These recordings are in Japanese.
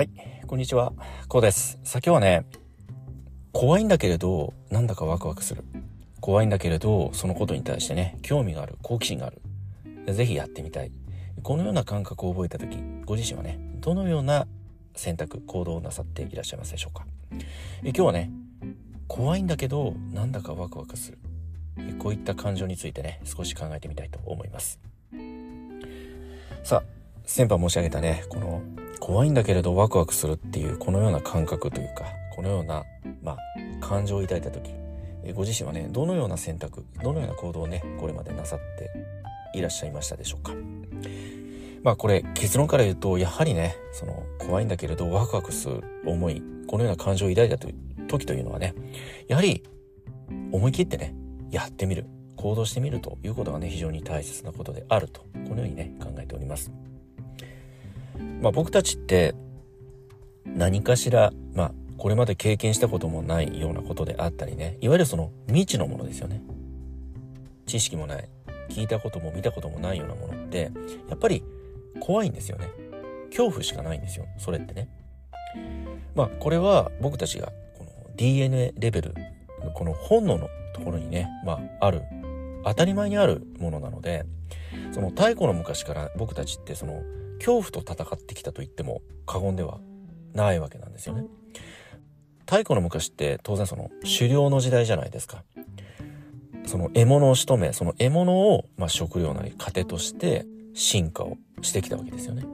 はい、こんにちは。こうです。さあ今日はね、怖いんだけれど、なんだかワクワクする。怖いんだけれど、そのことに対してね、興味がある、好奇心がある。ぜひやってみたい。このような感覚を覚えた時、ご自身はね、どのような選択、行動をなさっていらっしゃいますでしょうか。え今日はね、怖いんだけど、なんだかワクワクする。こういった感情についてね、少し考えてみたいと思います。さあ、先般申し上げたね、この怖いんだけれどワクワクするっていうこのような感覚というかこのような、まあ、感情を抱いた時ご自身はねどのような選択どのような行動をねこれまでなさっていらっしゃいましたでしょうか？まあこれ結論から言うとやはりねその怖いんだけれどワクワクする思いこのような感情を抱いた時というのはねやはり思い切ってねやってみる行動してみるということがね非常に大切なことであるとこのようにね考えております。まあ、僕たちって何かしら、まあ、これまで経験したこともないようなことであったりねいわゆるその未知のものですよね。知識もない聞いたことも見たこともないようなものってやっぱり怖いんですよね。恐怖しかないんですよそれってね。まあこれは僕たちがこの DNA レベルこの本能のところにねまあある当たり前にあるものなのでその太古の昔から僕たちってその恐怖と戦ってきたと言っても過言ではないわけなんですよね。太古の昔って当然その狩猟の時代じゃないですか。その獲物を仕留め、その獲物を、まあ、食料なり糧として進化をしてきたわけですよね。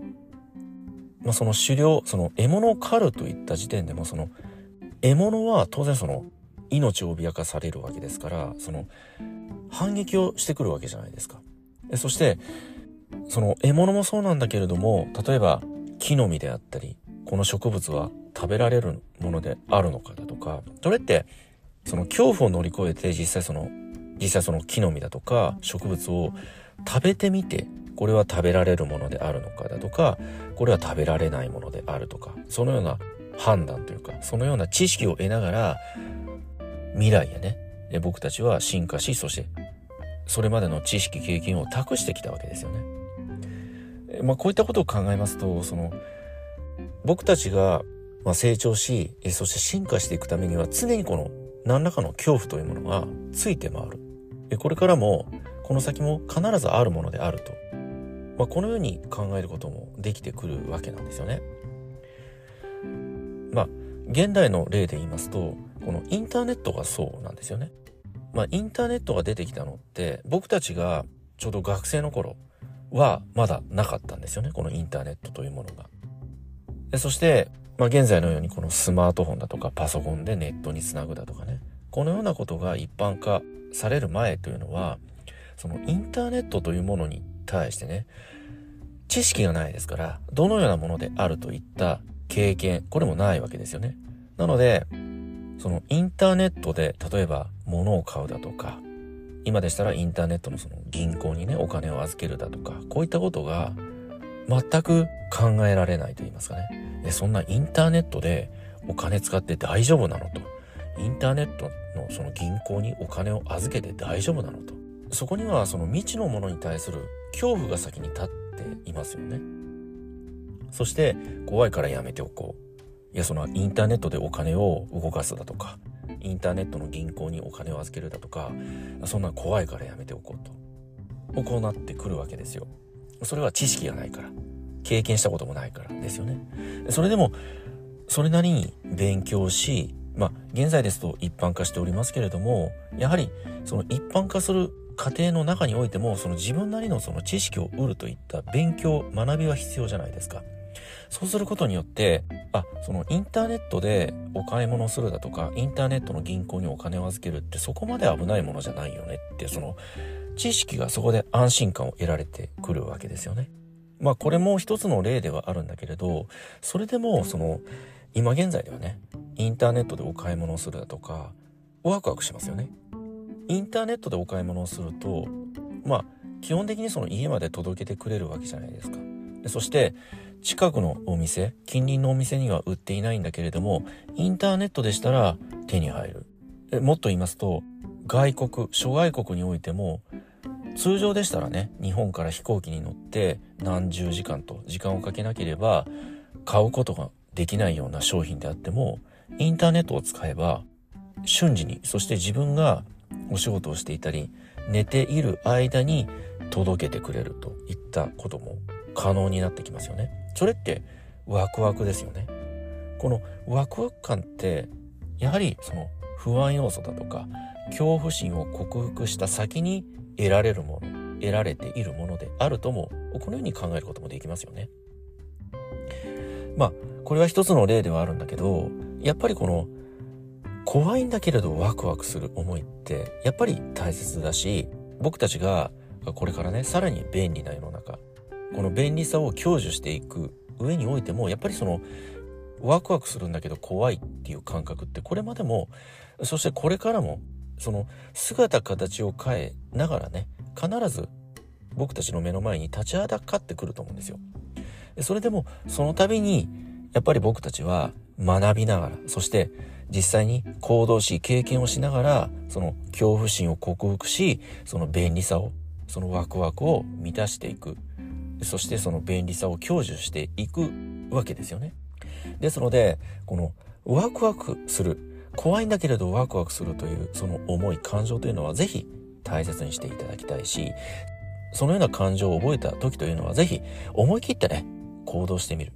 まあ、その狩猟、その獲物を狩るといった時点でもその獲物は当然その命を脅かされるわけですから、その反撃をしてくるわけじゃないですか。そしてその獲物もそうなんだけれども例えば木の実であったりこの植物は食べられるものであるのかだとかそれってその恐怖を乗り越えて実際その実際その木の実だとか植物を食べてみてこれは食べられるものであるのかだとかこれは食べられないものであるとかそのような判断というかそのような知識を得ながら未来へね僕たちは進化しそしてそれまでの知識経験を託してきたわけですよね。まあ、こういったことを考えますとその僕たちが成長しそして進化していくためには常にこの何らかの恐怖というものがついて回るこれからもこの先も必ずあるものであると、まあ、このように考えることもできてくるわけなんですよね。まあ現代の例で言いますとこのインターネットがそうなんですよね。まあインターネットが出てきたのって僕たちがちょうど学生の頃はまだなかったんですよね。このインターネットというものが。でそして、まあ、現在のようにこのスマートフォンだとかパソコンでネットにつなぐだとかね。このようなことが一般化される前というのは、そのインターネットというものに対してね、知識がないですから、どのようなものであるといった経験、これもないわけですよね。なので、そのインターネットで例えば物を買うだとか、今でしたらインターネットのその銀行にねお金を預けるだとかこういったことが全く考えられないと言いますかね。そんなインターネットでお金使って大丈夫なのと。インターネットのその銀行にお金を預けて大丈夫なのと。そこにはその未知のものに対する恐怖が先に立っていますよね。そして怖いからやめておこう。いやそのインターネットでお金を動かすだとかインターネットの銀行にお金を預けるだとかそんな怖いからやめておこうと。こうなってくるわけですよ。それは知識がないから。経験したこともないから。ですよね。それでもそれなりに勉強しまあ現在ですと一般化しておりますけれどもやはりその一般化する過程の中においてもその自分なりのその知識を得るといった勉強学びは必要じゃないですか。そうすることによって、あ、そのインターネットでお買い物するだとか、インターネットの銀行にお金を預けるってそこまで危ないものじゃないよねって、その知識がそこで安心感を得られてくるわけですよね。まあこれも一つの例ではあるんだけれど、それでもその今現在ではね、インターネットでお買い物をするだとか、ワクワクしますよね。インターネットでお買い物をすると、まあ基本的にその家まで届けてくれるわけじゃないですか。でそして近くのお店近隣のお店には売っていないんだけれどもインターネットでしたら手に入るもっと言いますと外国諸外国においても通常でしたらね日本から飛行機に乗って何十時間と時間をかけなければ買うことができないような商品であってもインターネットを使えば瞬時にそして自分がお仕事をしていたり寝ている間に届けてくれるといったことも可能になってきますよね。それってワクワクですよね。このワクワク感ってやはりその不安要素だとか恐怖心を克服した先に得られるもの得られているものであるともこのように考えることもできますよね。まあこれは一つの例ではあるんだけどやっぱりこの怖いんだけれどワクワクする思いってやっぱり大切だし僕たちがこれからねさらに便利な世の中この便利さを享受していく上においてもやっぱりそのワクワクするんだけど怖いっていう感覚ってこれまでもそしてこれからもその姿形を変えながらね必ず僕たちの目の前に立ちはだかってくると思うんですよ。それでもその度にやっぱり僕たちは学びながらそして実際に行動し経験をしながらその恐怖心を克服しその便利さをそのワクワクを満たしていくそしてその便利さを享受していくわけですよね。ですのでこのワクワクする怖いんだけれどワクワクするというその思い感情というのは是非大切にしていただきたいしそのような感情を覚えた時というのは是非思い切ってね行動してみる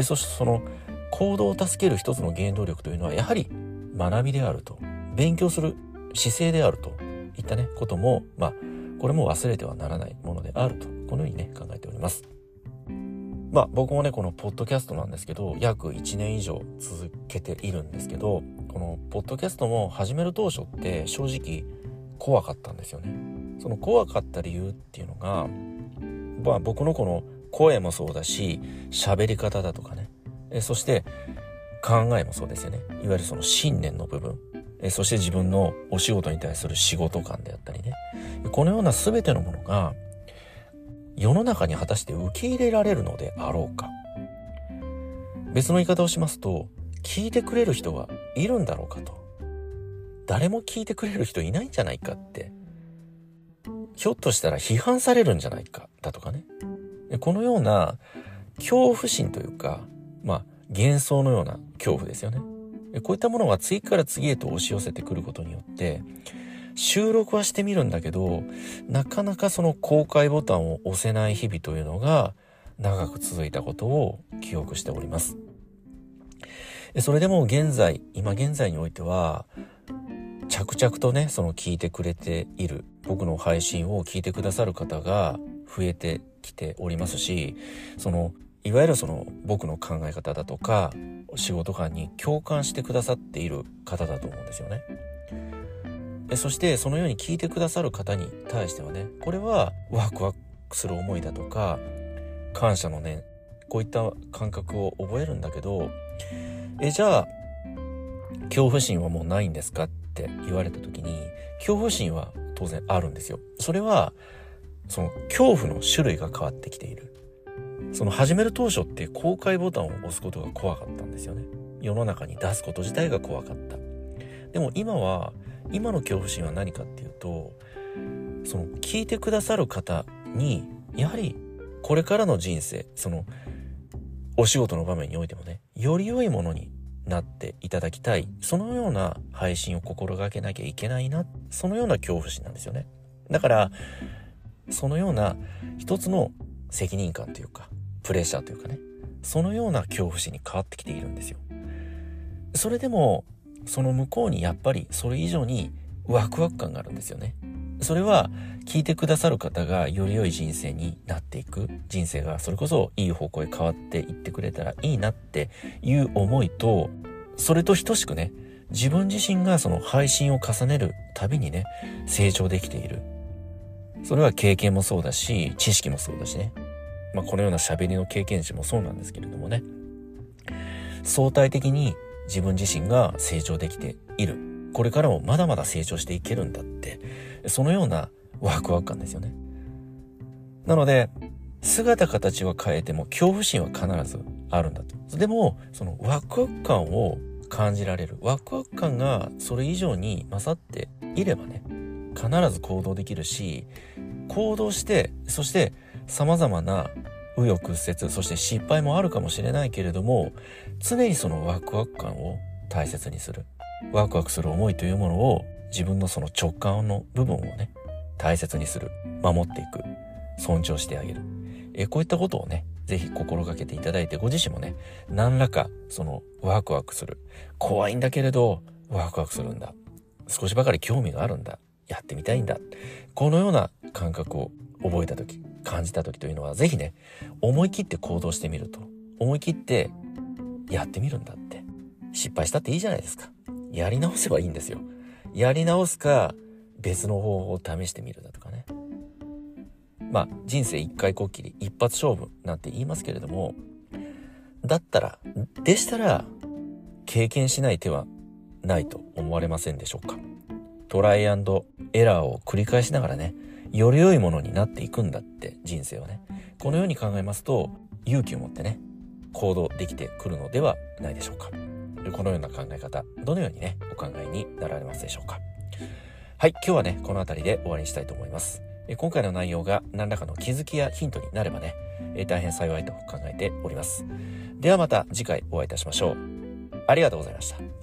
そしてその行動を助ける一つの原動力というのはやはり学びであると勉強する姿勢であるといったねこともまあこれも忘れてはならないものであるとこのようにね考えております。まあ僕もねこのポッドキャストなんですけど約1年以上続けているんですけどこのポッドキャストも始める当初って正直怖かったんですよね。その怖かった理由っていうのがまあ僕のこの声もそうだし喋り方だとかね。えそして考えもそうですよね。いわゆるその信念の部分。えそして自分のお仕事に対する仕事感であったりね。このような全てのものが世の中に果たして受け入れられるのであろうか。別の言い方をしますと聞いてくれる人はいるんだろうかと。誰も聞いてくれる人いないんじゃないかって。ひょっとしたら批判されるんじゃないかだとかね。このような恐怖心というかまあ幻想のような恐怖ですよね。こういったものが次から次へと押し寄せてくることによって収録はしてみるんだけどなかなかその公開ボタンを押せない日々というのが長く続いたことを記憶しておりますそれでも現在今現在においては着々とねその聞いてくれている僕の配信を聞いてくださる方が増えてきておりますしそのいわゆるその僕の考え方だとか仕事観に共感してくださっている方だと思うんですよね。そしてそのように聞いてくださる方に対してはねこれはワクワクする思いだとか感謝の念こういった感覚を覚えるんだけどえじゃあ恐怖心はもうないんですか？って言われた時に恐怖心は当然あるんですよ。それはその恐怖の種類が変わってきている。その始める当初って公開ボタンを押すことが怖かったんですよね。世の中に出すこと自体が怖かった。でも今は、今の恐怖心は何かっていうと、その聞いてくださる方に、やはりこれからの人生、そのお仕事の場面においてもね、より良いものになっていただきたい。そのような配信を心がけなきゃいけないな。そのような恐怖心なんですよね。だから、そのような一つの責任感というか、プレッシャーというかねそのような恐怖心に変わってきているんですよそれでもその向こうにやっぱりそれ以上にワクワク感があるんですよね。それは聞いてくださる方がより良い人生になっていく人生がそれこそいい方向へ変わっていってくれたらいいなっていう思いとそれと等しくね自分自身がその配信を重ねるたびにね成長できている。それは経験もそうだし知識もそうだしね。まあ、このような喋りの経験値もそうなんですけれどもね。相対的に自分自身が成長できている。これからもまだまだ成長していけるんだって。そのようなワクワク感ですよね。なので姿形は変えても恐怖心は必ずあるんだと。でもそのワクワク感を感じられる。ワクワク感がそれ以上に勝っていればね必ず行動できるし行動してそして様々な紆余曲折、そして失敗もあるかもしれないけれども、常にそのワクワク感を大切にする。ワクワクする思いというものを自分のその直感の部分をね、大切にする。守っていく。尊重してあげる。えこういったことをね、ぜひ心がけていただいて、ご自身もね、何らかそのワクワクする。怖いんだけれど、ワクワクするんだ。少しばかり興味があるんだ。やってみたいんだ。このような感覚を覚えた時、感じた時というのは、ぜひね、思い切って行動してみると。思い切ってやってみるんだって。失敗したっていいじゃないですか。やり直せばいいんですよ。やり直すか、別の方法を試してみるだとかね。まあ、人生一回こっきり、一発勝負なんて言いますけれども、だったら、でしたら、経験しない手はないと思われませんでしょうか。トライエラーを繰り返しながらね、より良いものになっていくんだって人生はね。このように考えますと、勇気を持ってね、行動できてくるのではないでしょうか。このような考え方、どのようにね、お考えになられますでしょうか。はい、今日はね、この辺りで終わりにしたいと思います。今回の内容が何らかの気づきやヒントになればね、大変幸いと考えております。ではまた次回お会いいたしましょう。ありがとうございました。